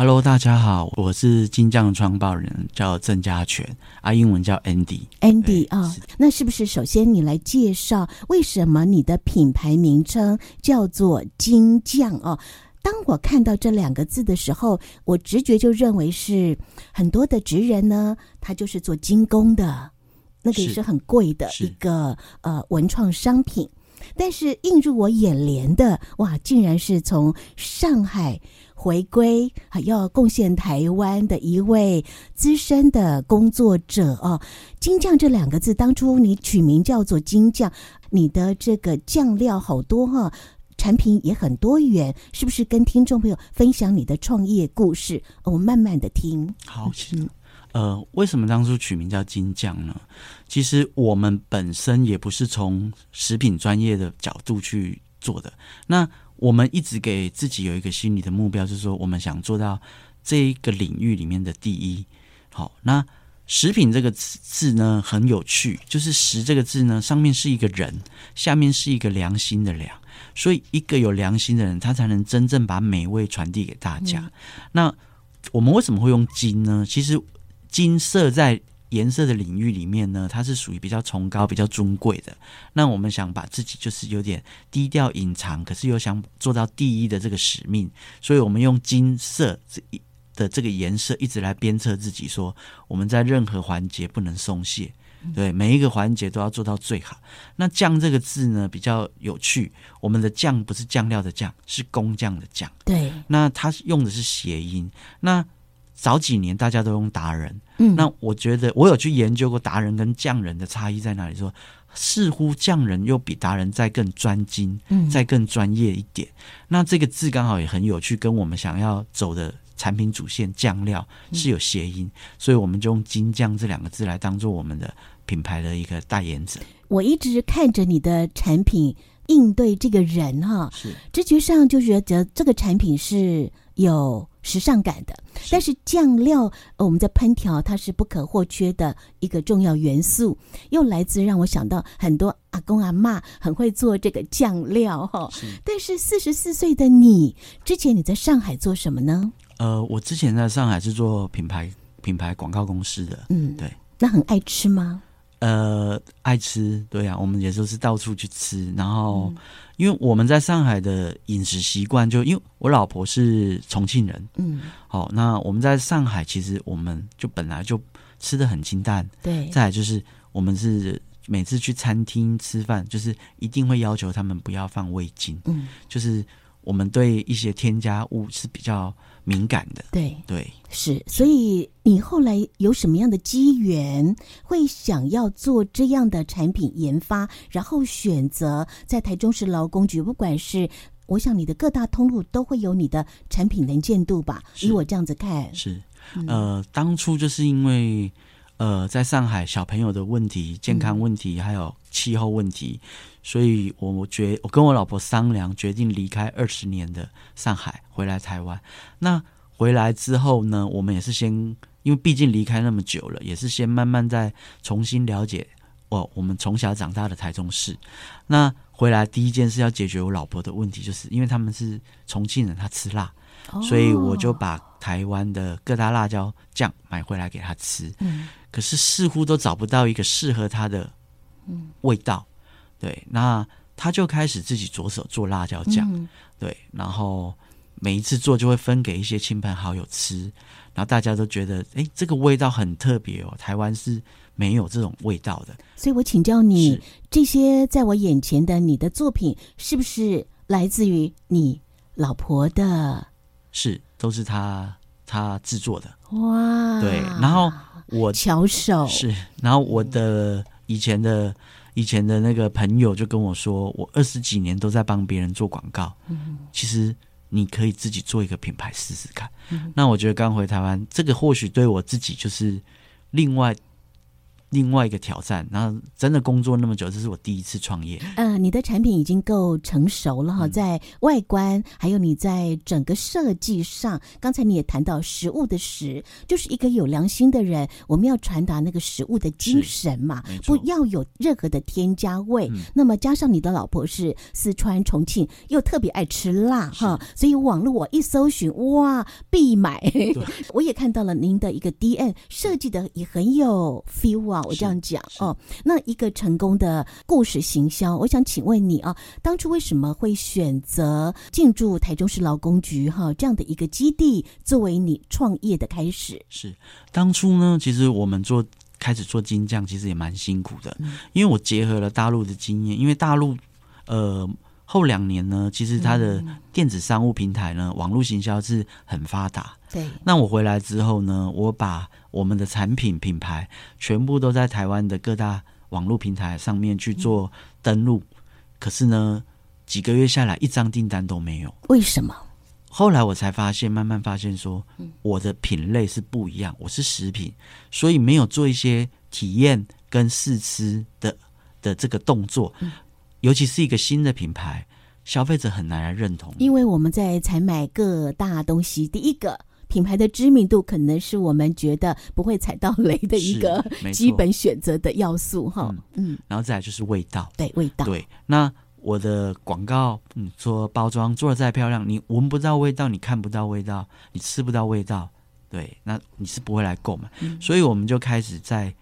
Hello，大家好，我是金匠创办人，叫郑家全，啊，英文叫 Andy。Andy 啊、哦，那是不是首先你来介绍为什么你的品牌名称叫做金匠哦？当我看到这两个字的时候，我直觉就认为是很多的职人呢，他就是做金工的，那个也是很贵的一个呃文创商品。但是映入我眼帘的，哇，竟然是从上海。回归还要贡献台湾的一位资深的工作者哦，金匠这两个字，当初你取名叫做金匠，你的这个酱料好多哈、哦，产品也很多元，是不是？跟听众朋友分享你的创业故事，我们慢慢的听。好，嗯、呃，为什么当初取名叫金匠呢？其实我们本身也不是从食品专业的角度去做的，那。我们一直给自己有一个心理的目标，就是说我们想做到这一个领域里面的第一。好，那食品这个字呢，很有趣，就是“食”这个字呢，上面是一个人，下面是一个良心的“良”，所以一个有良心的人，他才能真正把美味传递给大家。嗯。那我们为什么会用金呢？其实金色在颜色的领域里面呢，它是属于比较崇高、比较尊贵的。那我们想把自己就是有点低调隐藏，可是又想做到第一的这个使命，所以我们用金色这一的这个颜色一直来鞭策自己，说我们在任何环节不能松懈，对每一个环节都要做到最好。那“酱”这个字呢，比较有趣，我们的“酱”不是酱料的“酱”，是工匠的“匠”。对，那它用的是谐音。那早几年大家都用达人，嗯，那我觉得我有去研究过达人跟匠人的差异在哪里，说似乎匠人又比达人再更专精，嗯，再更专业一点。那这个字刚好也很有趣，跟我们想要走的产品主线酱料是有谐音，嗯，所以我们就用金匠这两个字来当做我们的品牌的一个代言者。我一直看着你的产品应对这个人哈，是直觉上就觉得这个产品是有时尚感的，但是酱料我们在烹调它是不可或缺的一个重要元素，又来自让我想到很多阿公阿妈很会做这个酱料哈。但是四十四岁的你，之前你在上海做什么呢？呃，我之前在上海是做品牌品牌广告公司的，嗯，对。那很爱吃吗？呃，爱吃，对呀、啊，我们也就是到处去吃，然后。嗯因为我们在上海的饮食习惯，就因为我老婆是重庆人，嗯，好、哦，那我们在上海其实我们就本来就吃的很清淡，对。再来就是我们是每次去餐厅吃饭，就是一定会要求他们不要放味精，嗯，就是我们对一些添加物是比较敏感的，对对是。所以你后来有什么样的机缘，会想要做这样的产品研发，然后选择在台中市劳工局，不管是我想你的各大通路都会有你的产品能见度吧？以我这样子看，是呃，当初就是因为呃，在上海小朋友的问题、健康问题还有气候问题。所以，我我决我跟我老婆商量，决定离开二十年的上海，回来台湾。那回来之后呢，我们也是先，因为毕竟离开那么久了，也是先慢慢再重新了解哦，我们从小长大的台中市。那回来第一件事要解决我老婆的问题，就是因为他们是重庆人，他吃辣，所以我就把台湾的各大辣椒酱买回来给他吃。嗯，可是似乎都找不到一个适合他的味道。对，那他就开始自己着手做辣椒酱，嗯，对，然后每一次做就会分给一些亲朋好友吃，然后大家都觉得，哎，这个味道很特别哦，台湾是没有这种味道的。所以我请教你，这些在我眼前的你的作品，是不是来自于你老婆的？是，都是他他制作的。哇，对，然后我巧手是，然后我的以前的。以前的那个朋友就跟我说，我二十几年都在帮别人做广告。嗯，其实你可以自己做一个品牌试试看。嗯，那我觉得刚回台湾，这个或许对我自己就是另外另外一个挑战，然后真的工作那么久，这是我第一次创业。呃，你的产品已经够成熟了哈，在外观还有你在整个设计上，刚才你也谈到食物的食，就是一个有良心的人，我们要传达那个食物的精神嘛，不要有任何的添加味。嗯、那么加上你的老婆是四川重庆，又特别爱吃辣哈，所以网络我一搜寻，哇，必买。我也看到了您的一个 D N 设计的也很有 feel 啊。我这样讲哦，那一个成功的故事行销，我想请问你啊，当初为什么会选择进驻台中市劳工局哈这样的一个基地作为你创业的开始？是当初呢，其实我们做开始做金匠，其实也蛮辛苦的，嗯、因为我结合了大陆的经验，因为大陆呃后两年呢，其实它的电子商务平台呢，嗯、网络行销是很发达。对，那我回来之后呢，我把我们的产品品牌全部都在台湾的各大网络平台上面去做登录，嗯、可是呢，几个月下来一张订单都没有。为什么？后来我才发现，慢慢发现说，我的品类是不一样，我是食品，所以没有做一些体验跟试吃的的这个动作，尤其是一个新的品牌，消费者很难来认同。因为我们在采买各大东西，第一个。品牌的知名度可能是我们觉得不会踩到雷的一个 基本选择的要素哈，嗯，然后再来就是味道，对味道，对。那我的广告，嗯，说包装做的再漂亮，你闻不到味道，你看不到味道，你吃不到味道，对，那你是不会来购买。嗯，所以我们就开始在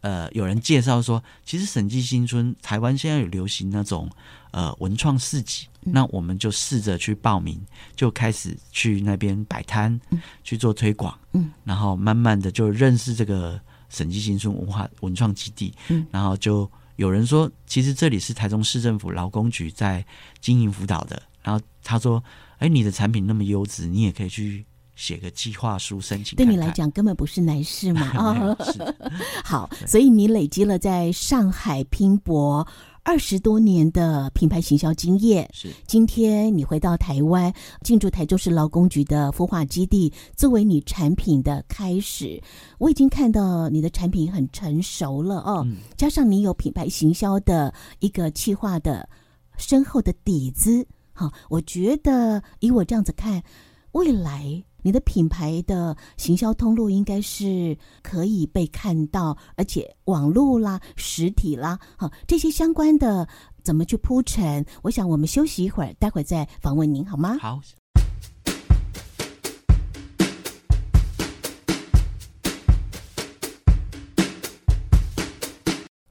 呃，有人介绍说，其实审计新村台湾现在有流行那种呃文创市集。那我们就试着去报名，就开始去那边摆摊，去做推广，嗯，然后慢慢的就认识这个审计新村文化文创基地，嗯，然后就有人说，其实这里是台中市政府劳工局在经营辅导的，然后他说，哎，你的产品那么优质，你也可以去写个计划书申请看看，对你来讲根本不是难事嘛，啊，好，所以你累积了在上海拼搏二十多年的品牌行销经验，是今天你回到台湾，进驻台州市劳工局的孵化基地，作为你产品的开始。我已经看到你的产品很成熟了哦，嗯、加上你有品牌行销的一个企划的深厚的底子，好，我觉得以我这样子看，未来。你的品牌的行销通路应该是可以被看到，而且网络啦、实体啦，好，这些相关的怎么去铺陈？我想我们休息一会儿，待会儿再访问您好吗？好。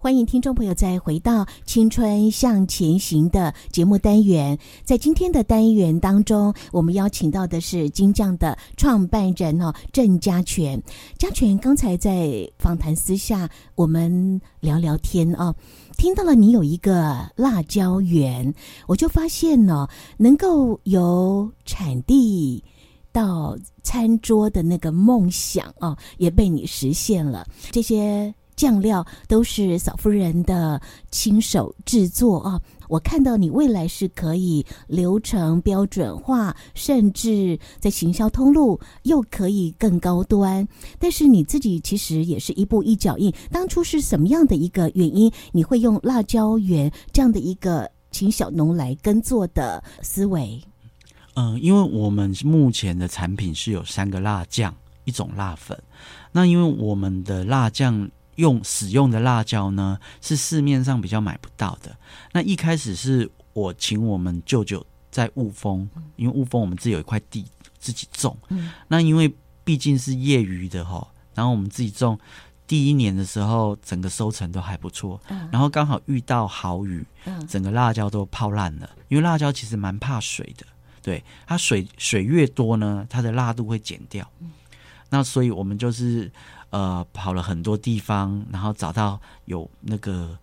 欢迎听众朋友再回到《青春向前行》的节目单元。在今天的单元当中，我们邀请到的是金匠的创办人哦，郑家全。家全刚才在访谈私下，我们聊聊天哦，听到了你有一个辣椒园，我就发现呢，能够由产地到餐桌的那个梦想哦，也被你实现了。这些。酱料都是嫂夫人的亲手制作啊！我看到你未来是可以流程标准化，甚至在行销通路又可以更高端。但是你自己其实也是一步一脚印。当初是什么样的一个原因，你会用辣椒园这样的一个请小农来耕作的思维？嗯，因为我们目前的产品是有三个辣酱，一种辣粉。那因为我们的辣酱。用使用的辣椒呢，是市面上比较买不到的。那一开始是我请我们舅舅在雾峰，因为雾峰我们自己有一块地自己种。嗯那因为毕竟是业余的哈，然后我们自己种，第一年的时候整个收成都还不错。然后刚好遇到好雨，整个辣椒都泡烂了。因为辣椒其实蛮怕水的，对，它水水越多呢，它的辣度会减掉。那所以我们就是。呃，跑了很多地方，然后找到有那个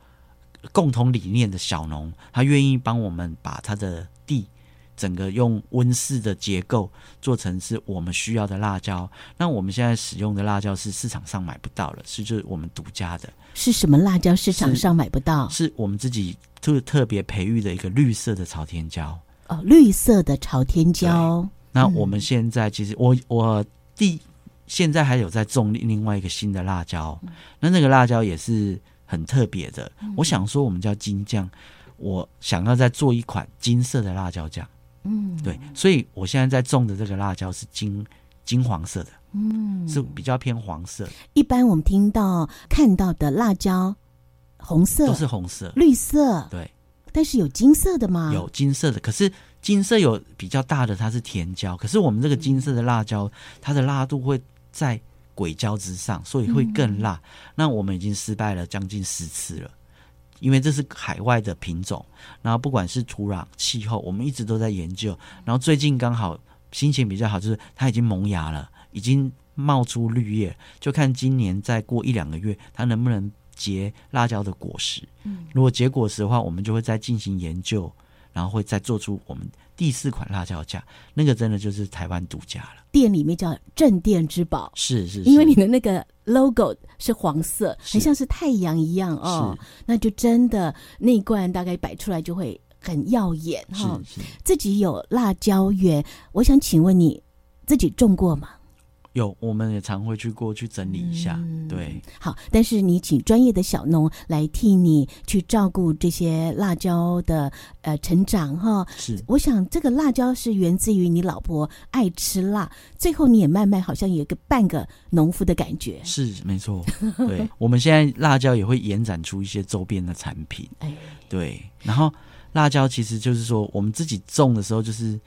共同理念的小农，他愿意帮我们把他的地整个用温室的结构做成是我们需要的辣椒。那我们现在使用的辣椒是市场上买不到了，是就是我们独家的。是什么辣椒？市场上买不到？是，是我们自己特特别培育的一个绿色的朝天椒。哦，绿色的朝天椒。那我们现在其实我我第。现在还有在种另外一个新的辣椒，那那个辣椒也是很特别的。我想说，我们叫金酱，我想要再做一款金色的辣椒酱。嗯，对，所以我现在在种的这个辣椒是金金黄色的，嗯，是比较偏黄色。一般我们听到看到的辣椒，红色都是红色、绿色，对。但是有金色的吗？有金色的，可是金色有比较大的，它是甜椒。可是我们这个金色的辣椒，它的辣度会在鬼椒之上，所以会更辣。嗯、那我们已经失败了将近十次了，因为这是海外的品种。然后不管是土壤、气候，我们一直都在研究。然后最近刚好心情比较好，就是它已经萌芽了，已经冒出绿叶，就看今年再过一两个月，它能不能结辣椒的果实。嗯，如果结果实的话，我们就会再进行研究。然后会再做出我们第四款辣椒酱，那个真的就是台湾独家了。店里面叫镇店之宝，是是，是，因为你的那个 logo 是黄色，很像是太阳一样哦。那就真的那一罐大概摆出来就会很耀眼哈、哦。自己有辣椒园，我想请问你自己种过吗？有，我们也常会去过去整理一下，嗯、对。好，但是你请专业的小农来替你去照顾这些辣椒的呃成长哈。是，我想这个辣椒是源自于你老婆爱吃辣，最后你也慢慢好像有一个半个农夫的感觉。是，没错。对，我们现在辣椒也会延展出一些周边的产品。哎，对。然后辣椒其实就是说，我们自己种的时候就是。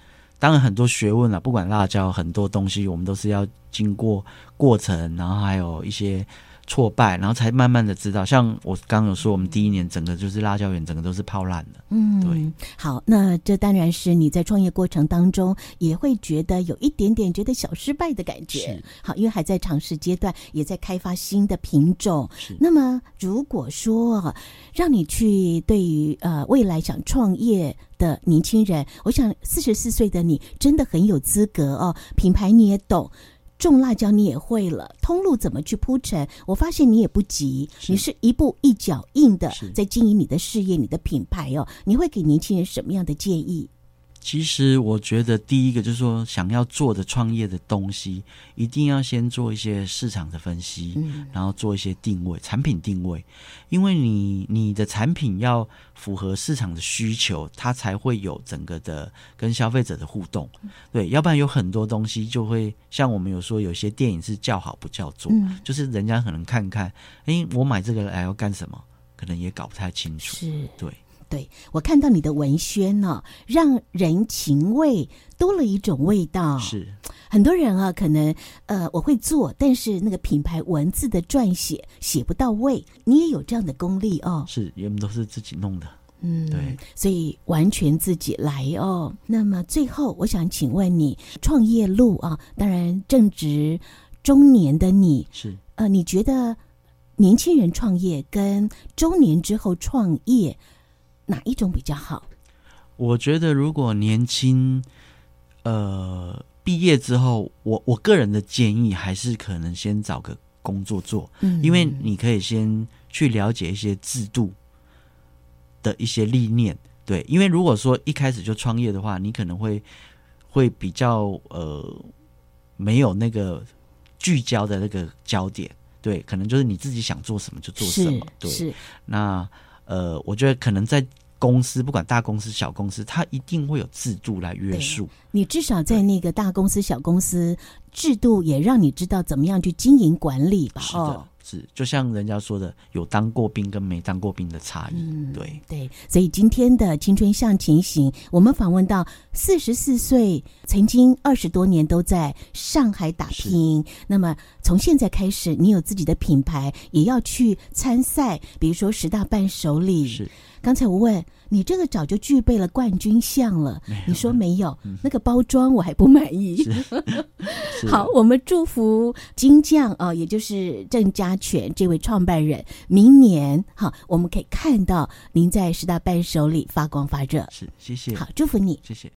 当然很多学问啊，不管辣椒很多东西，我们都是要经过过程，然后还有一些挫败，然后才慢慢的知道。像我刚刚有说，我们第一年整个就是辣椒园，整个都是泡烂的。嗯，对。好，那这当然是你在创业过程当中也会觉得有一点点觉得小失败的感觉。是。好，因为还在尝试阶段，也在开发新的品种。是。那么如果说让你去对于呃未来想创业的年轻人，我想四十四岁的你真的很有资格哦。品牌你也懂，种辣椒你也会了，通路怎么去铺陈？我发现你也不急，你是一步一脚印的在经营你的事业、你的品牌哦。你会给年轻人什么样的建议？其实我觉得，第一个就是说，想要做的创业的东西，一定要先做一些市场的分析，嗯，然后做一些定位，产品定位，因为你你的产品要符合市场的需求，它才会有整个的跟消费者的互动，对，要不然有很多东西就会像我们有说，有些电影是叫好不叫座，嗯，就是人家可能看看，哎，我买这个来要干什么，可能也搞不太清楚，是，对。对，我看到你的文宣呢、哦，让人情味多了一种味道。是很多人啊，可能呃，我会做，但是那个品牌文字的撰写写不到位。你也有这样的功力哦。是，原本都是自己弄的。嗯，对，所以完全自己来哦。那么最后，我想请问你，创业路啊，当然正值中年的你是呃，你觉得年轻人创业跟中年之后创业？哪一种比较好？我觉得，如果年轻，呃，毕业之后，我我个人的建议还是可能先找个工作做，嗯，因为你可以先去了解一些制度的一些理念，对，因为如果说一开始就创业的话，你可能会会比较呃没有那个聚焦的那个焦点，对，可能就是你自己想做什么就做什么，对，是，那呃，我觉得可能在。公司不管大公司小公司，它一定会有制度来约束。你至少在那个大公司小公司，制度也让你知道怎么样去经营管理吧。是的，哦、是就像人家说的，有当过兵跟没当过兵的差异。嗯，对对。所以今天的青春向前行，我们访问到四十四岁，曾经二十多年都在上海打拼。那么从现在开始，你有自己的品牌，也要去参赛，比如说十大伴手礼。是。刚才我问你，这个早就具备了冠军相了，你说没有，嗯、那个包装我还不满意。好，我们祝福金匠啊、哦，也就是郑家全这位创办人，明年哈，我们可以看到您在十大伴手里发光发热。是，谢谢。好，祝福你，谢谢。